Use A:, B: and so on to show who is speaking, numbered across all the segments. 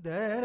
A: There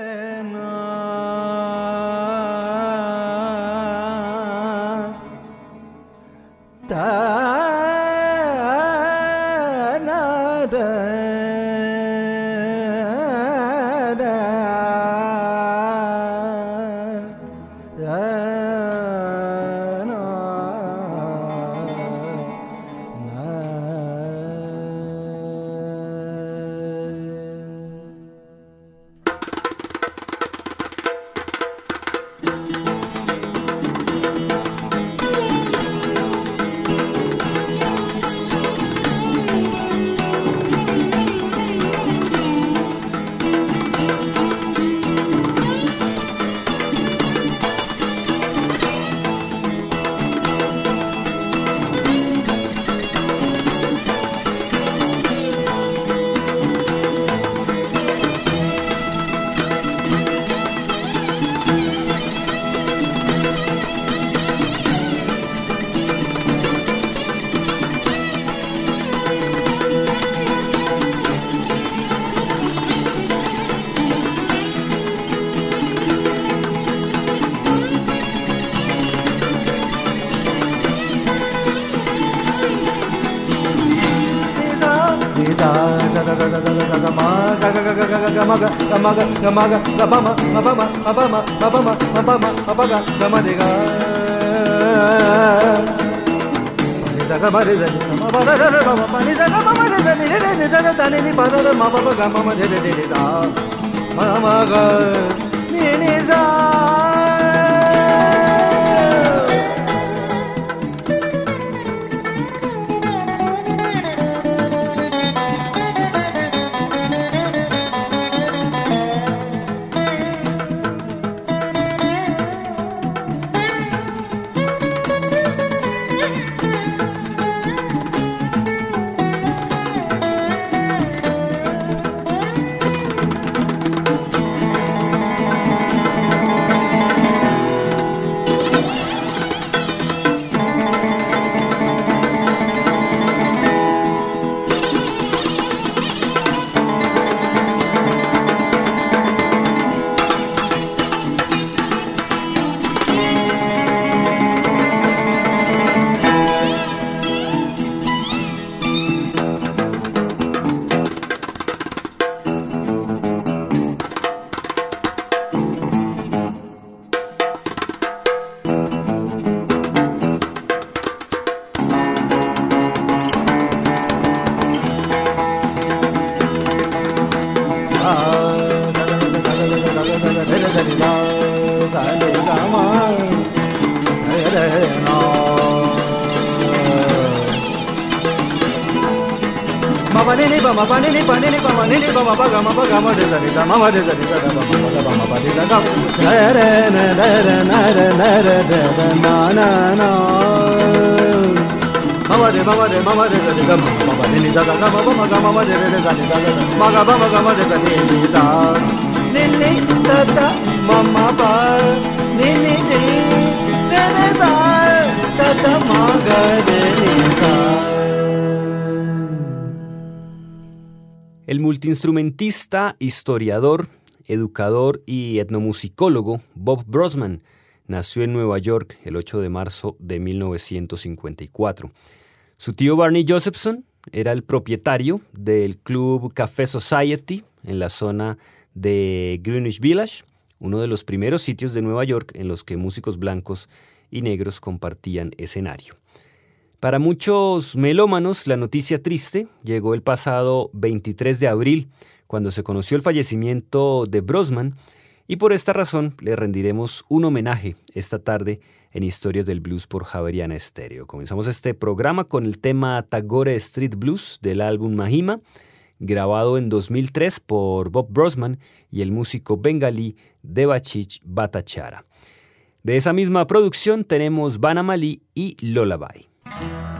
A: గమగ గబమ అబమ అబమ అబమ అబమ అబగ గమదిగా మరిద మమ గమ మమ గమ మమ గమ Mama ma mama da mama da ma ma da ba ma ba da da da re na da re na re na re da da na na na ma ma de ma ma de ma ma de da da ma ma ba ni da da ma ba ma ga ma ma de re da da da ma ga ba ma ga ma de da ni da ni ni da da ma ma ba ni ni ni da da da da ma ga de ni da
B: El multiinstrumentista, historiador, educador y etnomusicólogo Bob Brosman nació en Nueva York el 8 de marzo de 1954. Su tío Barney Josephson era el propietario del club Café Society en la zona de Greenwich Village, uno de los primeros sitios de Nueva York en los que músicos blancos y negros compartían escenario. Para muchos melómanos, la noticia triste llegó el pasado 23 de abril, cuando se conoció el fallecimiento de Brosman, y por esta razón le rendiremos un homenaje esta tarde en Historias del Blues por Javeriana Estéreo. Comenzamos este programa con el tema Tagore Street Blues del álbum Mahima, grabado en 2003 por Bob Brosman y el músico bengalí Devachich Bhattacharya. De esa misma producción tenemos Banamali y Lullaby.
C: Thank you.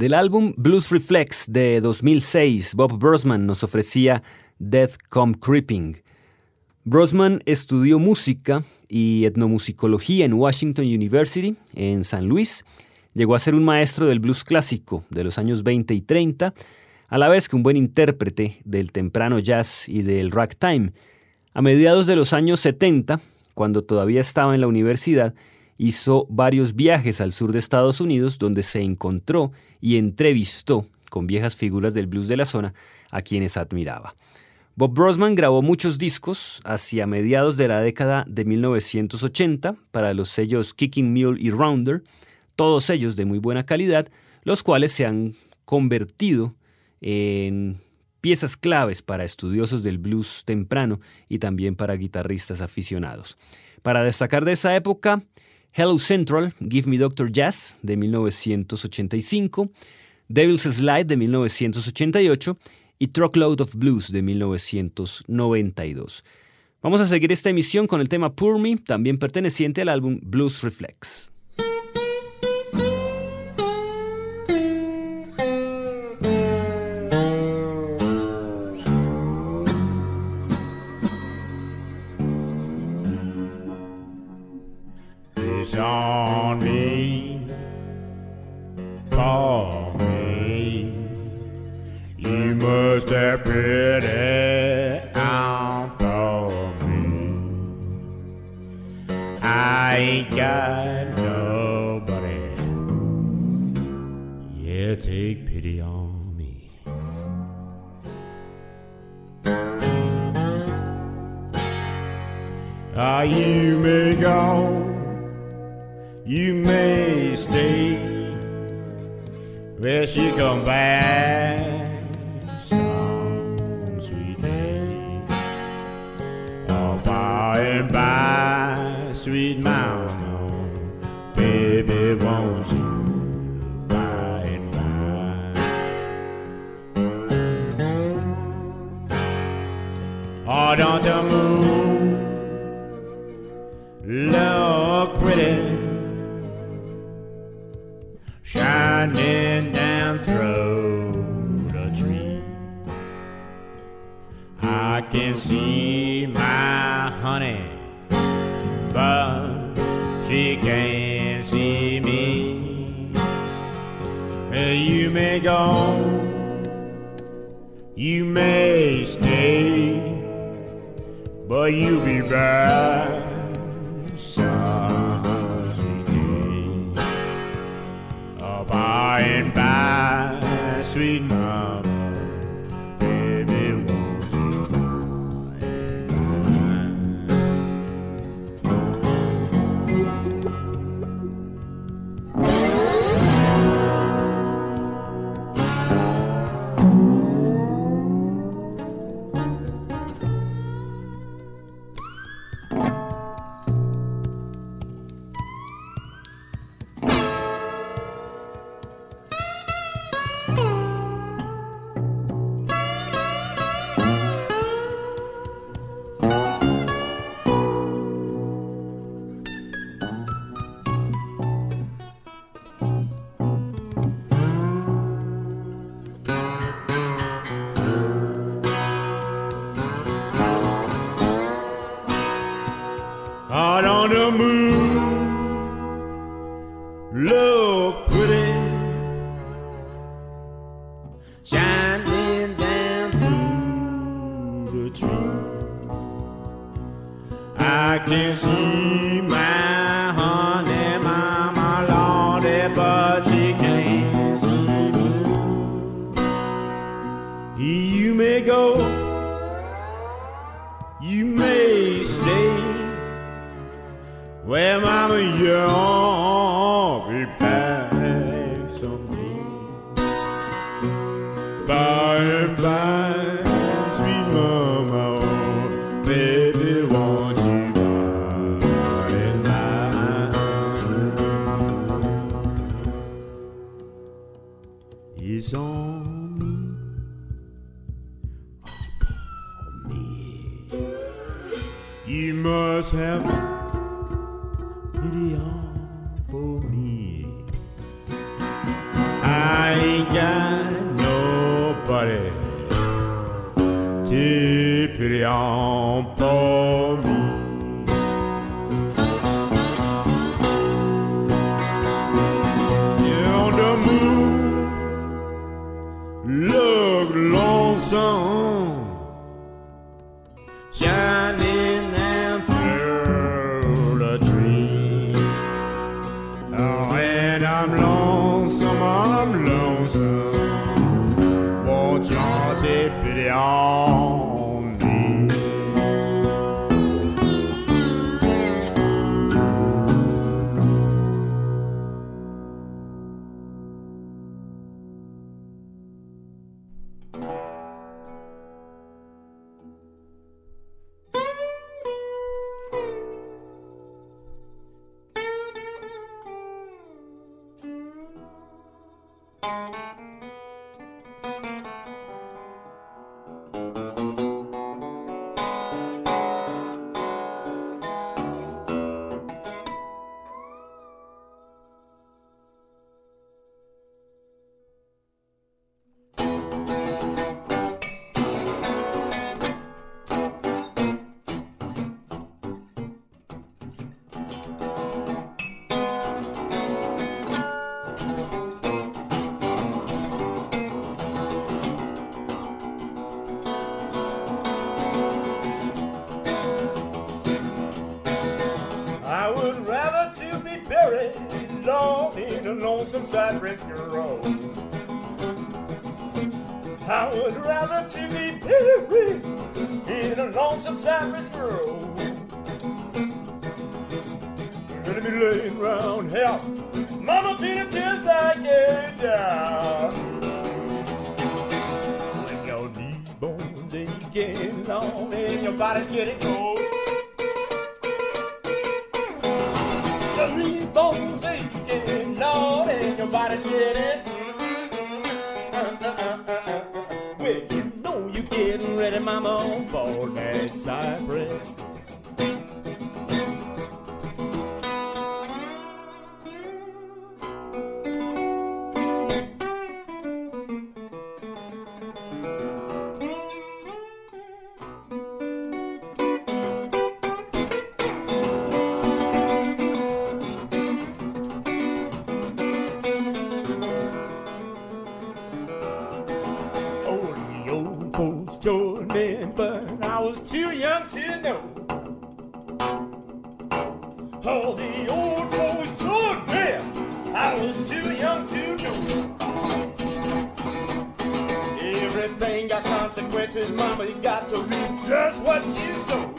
B: Del álbum Blues Reflex de 2006, Bob Brosman nos ofrecía Death Come Creeping. Brosman estudió música y etnomusicología en Washington University, en San Luis. Llegó a ser un maestro del blues clásico de los años 20 y 30, a la vez que un buen intérprete del temprano jazz y del ragtime. A mediados de los años 70, cuando todavía estaba en la universidad, hizo varios viajes al sur de Estados Unidos donde se encontró y entrevistó con viejas figuras del blues de la zona a quienes admiraba. Bob Brosman grabó muchos discos hacia mediados de la década de 1980 para los sellos Kicking Mule y Rounder, todos ellos de muy buena calidad, los cuales se han convertido en piezas claves para estudiosos del blues temprano y también para guitarristas aficionados. Para destacar de esa época, Hello Central, Give Me Doctor Jazz de 1985, Devil's Slide de 1988 y Truckload of Blues de 1992. Vamos a seguir esta emisión con el tema Poor Me, también perteneciente al álbum Blues Reflex.
C: Here she come back, some sweet day. Oh, by and by, sweet mama, baby, won't She can't see me. You may go, you may stay, but you'll be back. By and by, sweet mama. Well, mama, you're. Lonesome cypress grove. I would rather to be buried in a lonesome cypress grove than to be laying around here. Mama Tina just like a down. When your knee bones aching long and your body's getting cold. get it. I was too young to know. All the old folks told me, I was too young to know. Everything got consequences, mama. You got to reap just what you sow.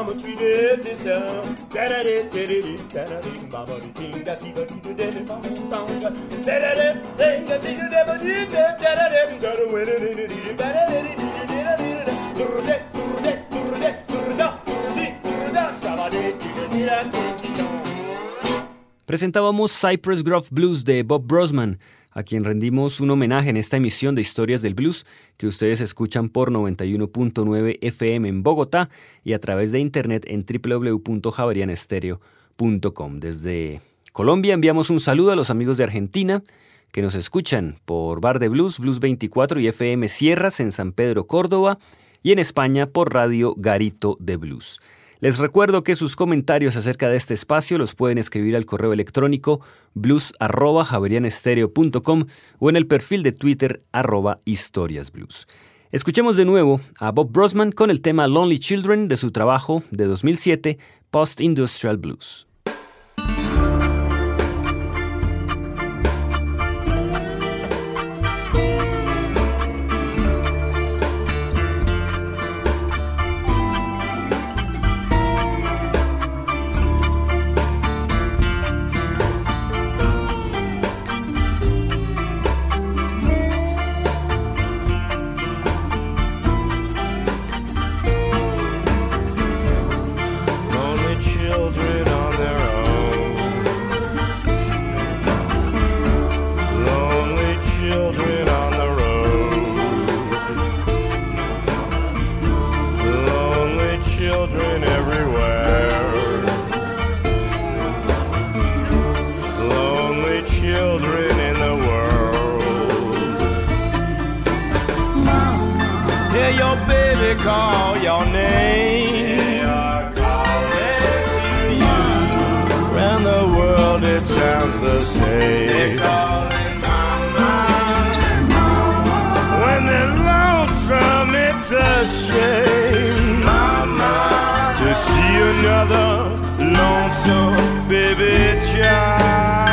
C: Mm, Mama
B: Presentábamos Cypress Grove Blues de Bob Brosman, a quien rendimos un homenaje en esta emisión de Historias del Blues que ustedes escuchan por 91.9 FM en Bogotá y a través de internet en www.javerianestereo.com. Desde Colombia enviamos un saludo a los amigos de Argentina que nos escuchan por Bar de Blues, Blues 24 y FM Sierras en San Pedro, Córdoba y en España por Radio Garito de Blues. Les recuerdo que sus comentarios acerca de este espacio los pueden escribir al correo electrónico blues.javerianestereo.com o en el perfil de Twitter arroba historiasblues. Escuchemos de nuevo a Bob Brosman con el tema Lonely Children de su trabajo de 2007, Post Industrial Blues.
C: Children everywhere. Lonely children in the world. Hear your baby call your name. Around the world it sounds the same. See another lonesome baby child.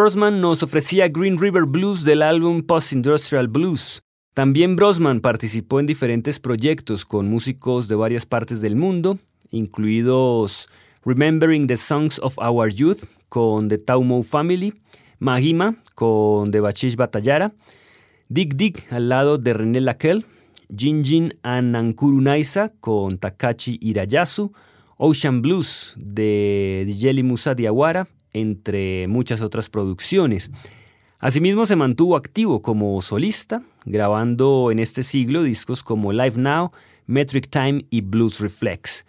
B: Brosman nos ofrecía Green River Blues del álbum Post Industrial Blues. También Brosman participó en diferentes proyectos con músicos de varias partes del mundo, incluidos Remembering the Songs of Our Youth con The Taumo Family, Mahima con The Bachish Batayara, Dig Dig al lado de René Laquel, Jinjin Anankuru Naisa con Takachi Irayasu, Ocean Blues de Dijeli Musa Diawara, entre muchas otras producciones. Asimismo se mantuvo activo como solista, grabando en este siglo discos como Live Now, Metric Time y Blues Reflex.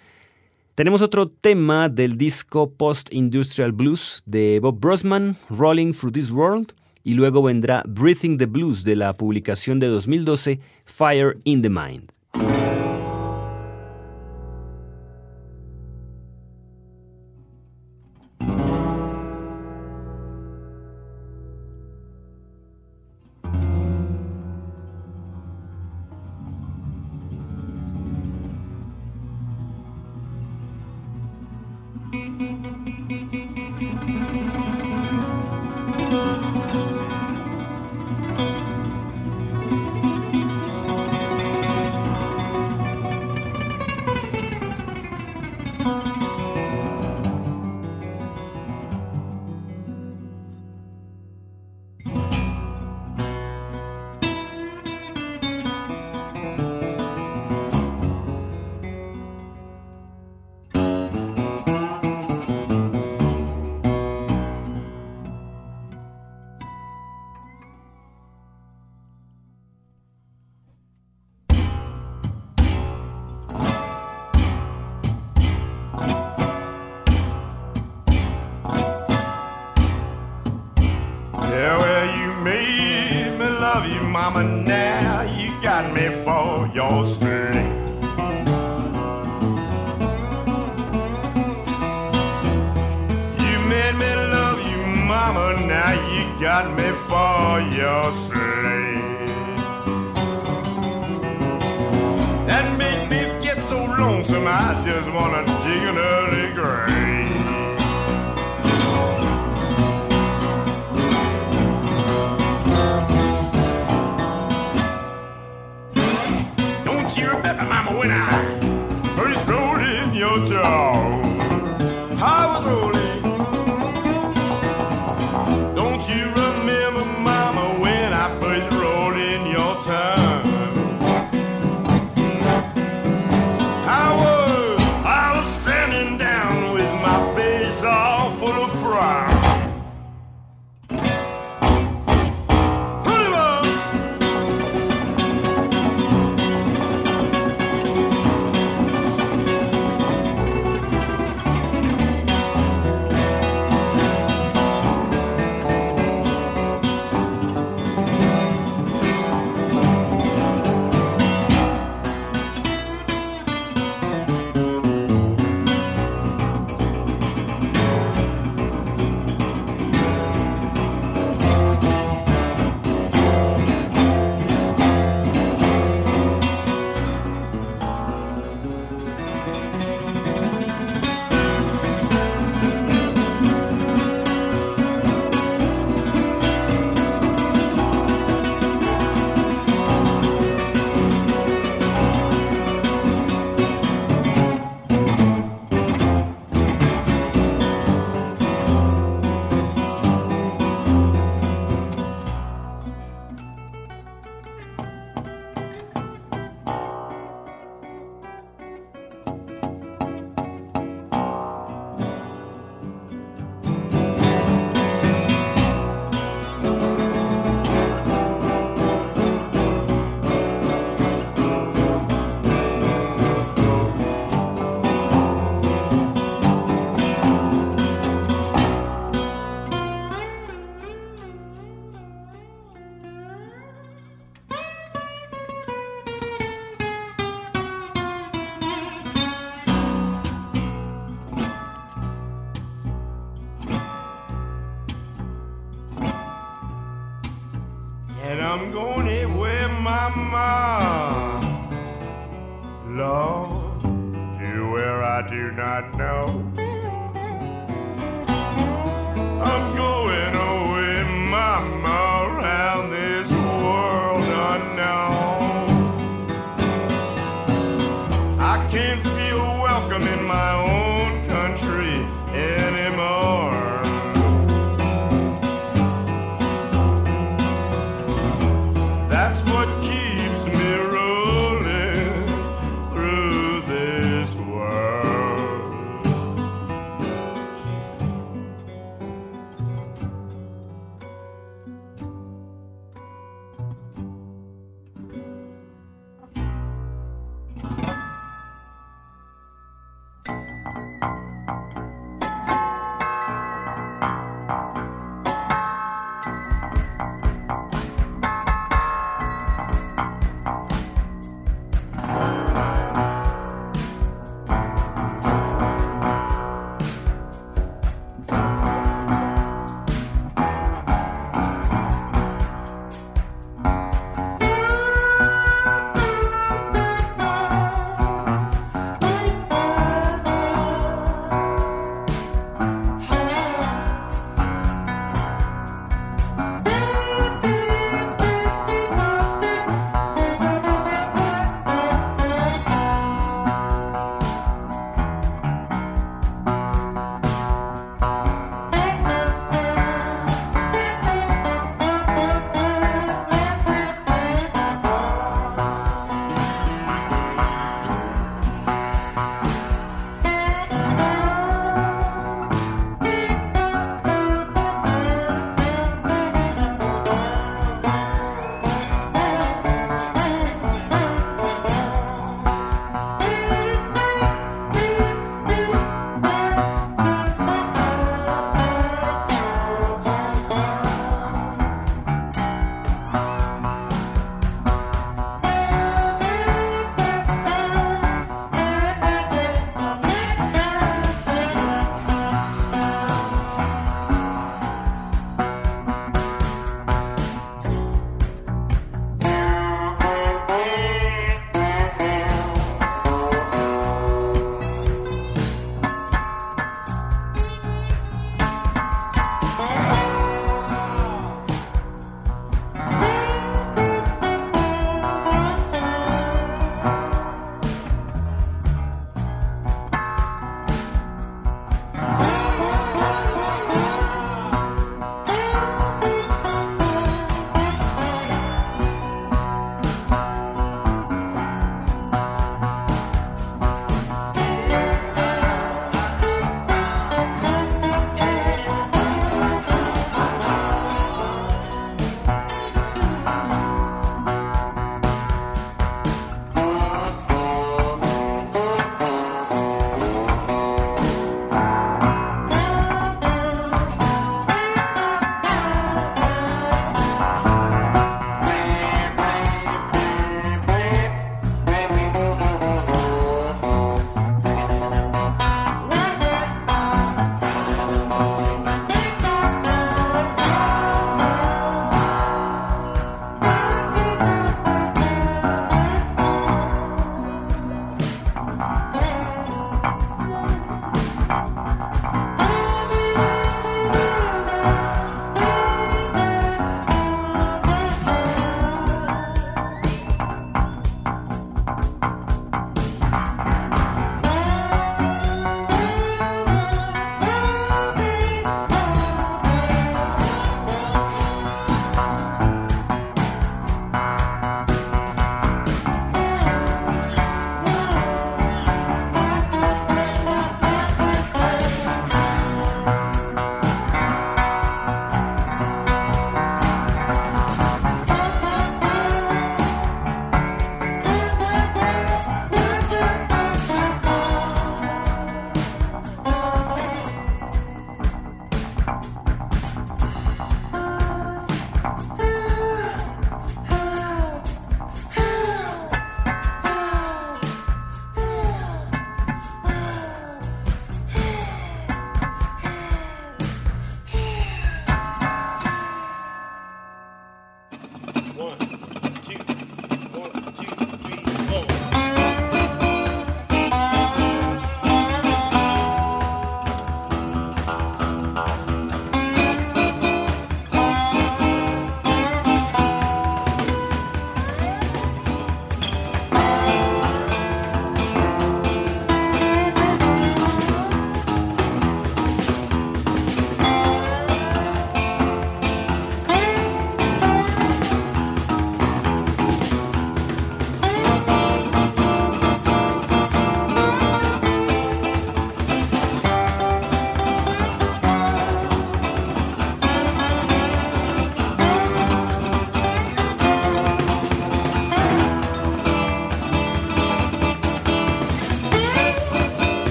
B: Tenemos otro tema del disco Post Industrial Blues de Bob Brosman, Rolling Through This World, y luego vendrá Breathing the Blues de la publicación de 2012 Fire in the Mind.
C: Got me for your slave. That made me get so lonesome, I just wanna dig an early grave.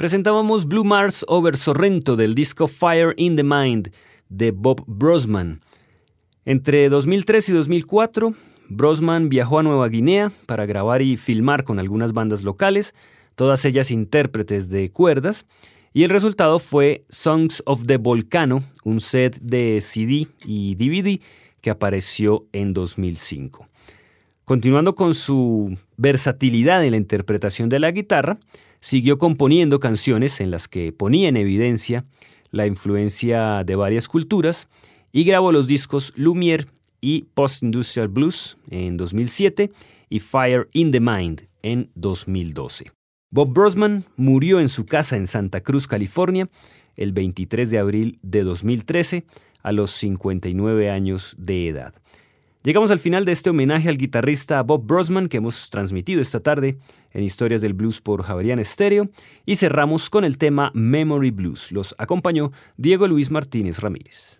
B: Presentábamos Blue Mars over Sorrento del disco Fire in the Mind de Bob Brosman. Entre 2003 y 2004, Brosman viajó a Nueva Guinea para grabar y filmar con algunas bandas locales, todas ellas intérpretes de cuerdas, y el resultado fue Songs of the Volcano, un set de CD y DVD que apareció en 2005. Continuando con su versatilidad en la interpretación de la guitarra, siguió componiendo canciones en las que ponía en evidencia la influencia de varias culturas y grabó los discos Lumiere y Post Industrial Blues en 2007 y Fire in the Mind en 2012. Bob Brosman murió en su casa en Santa Cruz, California, el 23 de abril de 2013 a los 59 años de edad. Llegamos al final de este homenaje al guitarrista Bob Brosman que hemos transmitido esta tarde en Historias del Blues por Javerian Stereo y cerramos con el tema Memory Blues. Los acompañó Diego Luis Martínez Ramírez.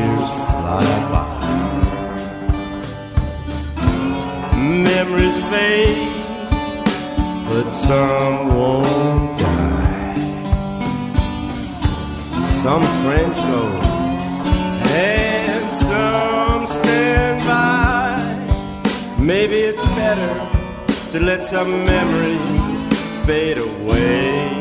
C: years fly by. Memories fade, but some won't die. Some friends go, and some stand by. Maybe it's better to let some memories fade away.